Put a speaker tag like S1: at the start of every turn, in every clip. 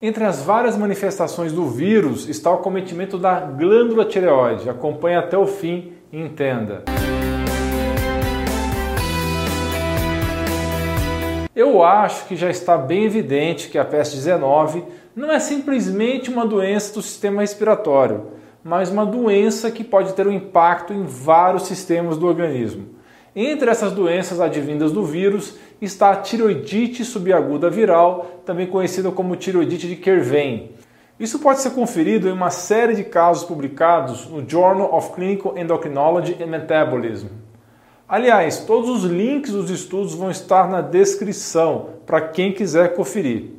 S1: Entre as várias manifestações do vírus está o cometimento da glândula tireoide. Acompanhe até o fim e entenda. Eu acho que já está bem evidente que a peste 19 não é simplesmente uma doença do sistema respiratório, mas uma doença que pode ter um impacto em vários sistemas do organismo. Entre essas doenças advindas do vírus está a tiroidite subaguda viral, também conhecida como tiroidite de Kervin. Isso pode ser conferido em uma série de casos publicados no Journal of Clinical Endocrinology and Metabolism. Aliás, todos os links dos estudos vão estar na descrição para quem quiser conferir.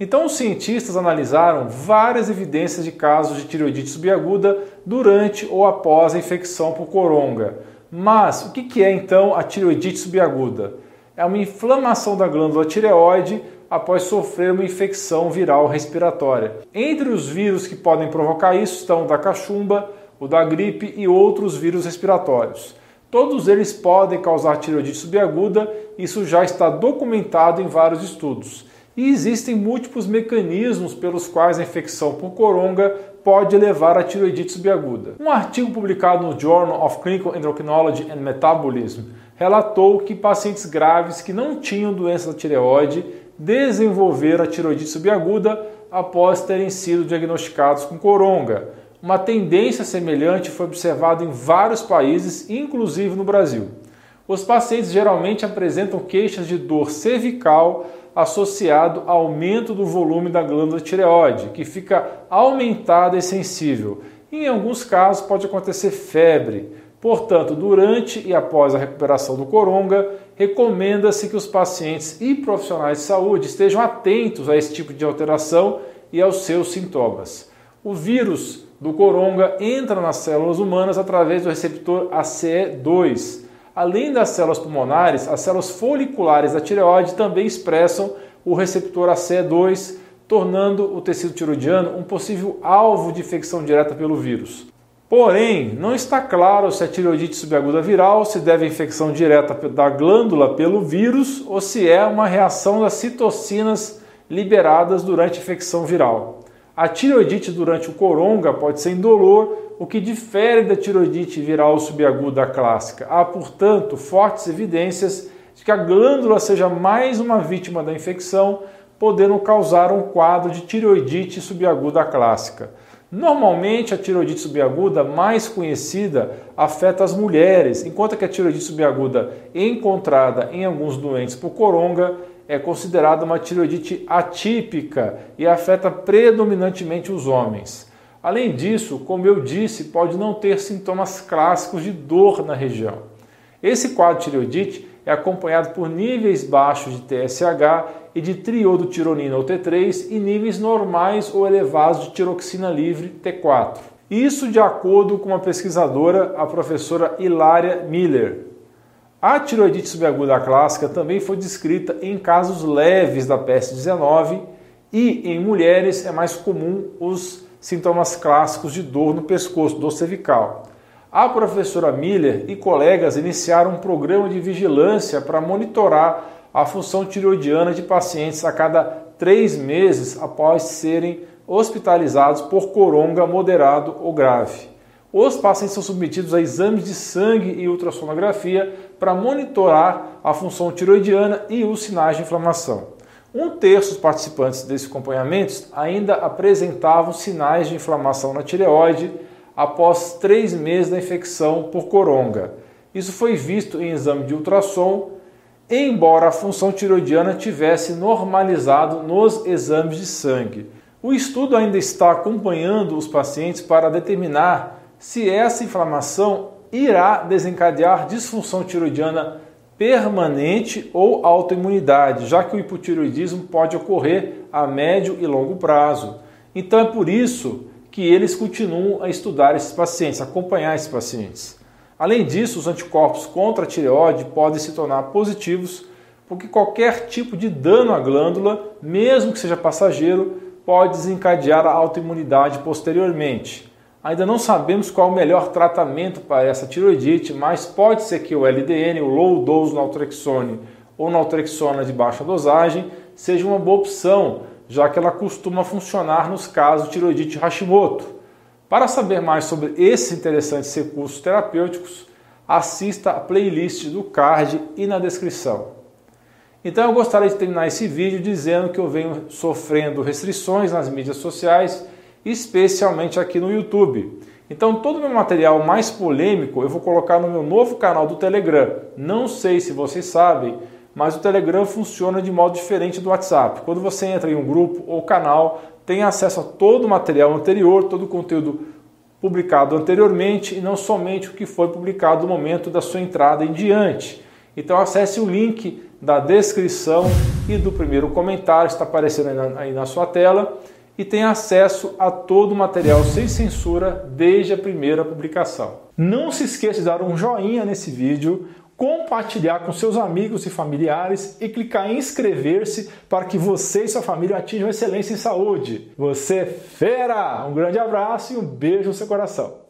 S1: Então, os cientistas analisaram várias evidências de casos de tiroidite subaguda durante ou após a infecção por coronga. Mas o que é então a tiroidite subaguda? É uma inflamação da glândula tireoide após sofrer uma infecção viral respiratória. Entre os vírus que podem provocar isso estão o da cachumba, o da gripe e outros vírus respiratórios. Todos eles podem causar tireoidite subaguda, isso já está documentado em vários estudos. E existem múltiplos mecanismos pelos quais a infecção por coronga pode levar à tiroidite subaguda. Um artigo publicado no Journal of Clinical Endocrinology and Metabolism relatou que pacientes graves que não tinham doença da tireoide desenvolveram a tiroidite subaguda após terem sido diagnosticados com coronga. Uma tendência semelhante foi observada em vários países, inclusive no Brasil. Os pacientes geralmente apresentam queixas de dor cervical associado ao aumento do volume da glândula tireoide, que fica aumentada e sensível. Em alguns casos pode acontecer febre. Portanto, durante e após a recuperação do coronga, recomenda-se que os pacientes e profissionais de saúde estejam atentos a esse tipo de alteração e aos seus sintomas. O vírus do coronga entra nas células humanas através do receptor ACE2 Além das células pulmonares, as células foliculares da tireoide também expressam o receptor ACE2, tornando o tecido tiroidiano um possível alvo de infecção direta pelo vírus. Porém, não está claro se a tireoidite subaguda viral se deve à infecção direta da glândula pelo vírus ou se é uma reação das citocinas liberadas durante a infecção viral. A tireoidite durante o coronga pode ser indolor o que difere da tiroidite viral subaguda clássica. Há, portanto, fortes evidências de que a glândula seja mais uma vítima da infecção, podendo causar um quadro de tiroidite subaguda clássica. Normalmente, a tiroidite subaguda mais conhecida afeta as mulheres, enquanto que a tiroidite subaguda encontrada em alguns doentes por coronga é considerada uma tiroidite atípica e afeta predominantemente os homens. Além disso, como eu disse, pode não ter sintomas clássicos de dor na região. Esse quadro de tireoidite é acompanhado por níveis baixos de TSH e de triodotironina ou T3 e níveis normais ou elevados de tiroxina livre T4. Isso de acordo com uma pesquisadora, a professora Hilária Miller. A tiroidite subaguda clássica também foi descrita em casos leves da peste 19 e em mulheres é mais comum os sintomas clássicos de dor no pescoço, dor cervical. A professora Miller e colegas iniciaram um programa de vigilância para monitorar a função tiroidiana de pacientes a cada três meses após serem hospitalizados por coronga moderado ou grave. Os pacientes são submetidos a exames de sangue e ultrassonografia para monitorar a função tiroidiana e os sinais de inflamação. Um terço dos participantes desse acompanhamento ainda apresentavam sinais de inflamação na tireoide após três meses da infecção por coronga. Isso foi visto em exame de ultrassom, embora a função tiroidiana tivesse normalizado nos exames de sangue. O estudo ainda está acompanhando os pacientes para determinar se essa inflamação irá desencadear disfunção tiroidiana permanente ou autoimunidade, já que o hipotiroidismo pode ocorrer a médio e longo prazo. Então é por isso que eles continuam a estudar esses pacientes, acompanhar esses pacientes. Além disso, os anticorpos contra a tireoide podem se tornar positivos, porque qualquer tipo de dano à glândula, mesmo que seja passageiro, pode desencadear a autoimunidade posteriormente. Ainda não sabemos qual o melhor tratamento para essa tiroidite, mas pode ser que o LDN, o low dose naltrexone ou naltrexona de baixa dosagem, seja uma boa opção, já que ela costuma funcionar nos casos de tiroidite Hashimoto. Para saber mais sobre esses interessantes recursos terapêuticos, assista a playlist do card e na descrição. Então eu gostaria de terminar esse vídeo dizendo que eu venho sofrendo restrições nas mídias sociais, especialmente aqui no YouTube. Então todo o meu material mais polêmico eu vou colocar no meu novo canal do Telegram. Não sei se vocês sabem, mas o Telegram funciona de modo diferente do WhatsApp. Quando você entra em um grupo ou canal, tem acesso a todo o material anterior, todo o conteúdo publicado anteriormente e não somente o que foi publicado no momento da sua entrada em diante. Então acesse o link da descrição e do primeiro comentário, está aparecendo aí na, aí na sua tela, e tenha acesso a todo o material sem censura desde a primeira publicação. Não se esqueça de dar um joinha nesse vídeo, compartilhar com seus amigos e familiares e clicar em inscrever-se para que você e sua família atinjam excelência em saúde. Você é fera! Um grande abraço e um beijo no seu coração.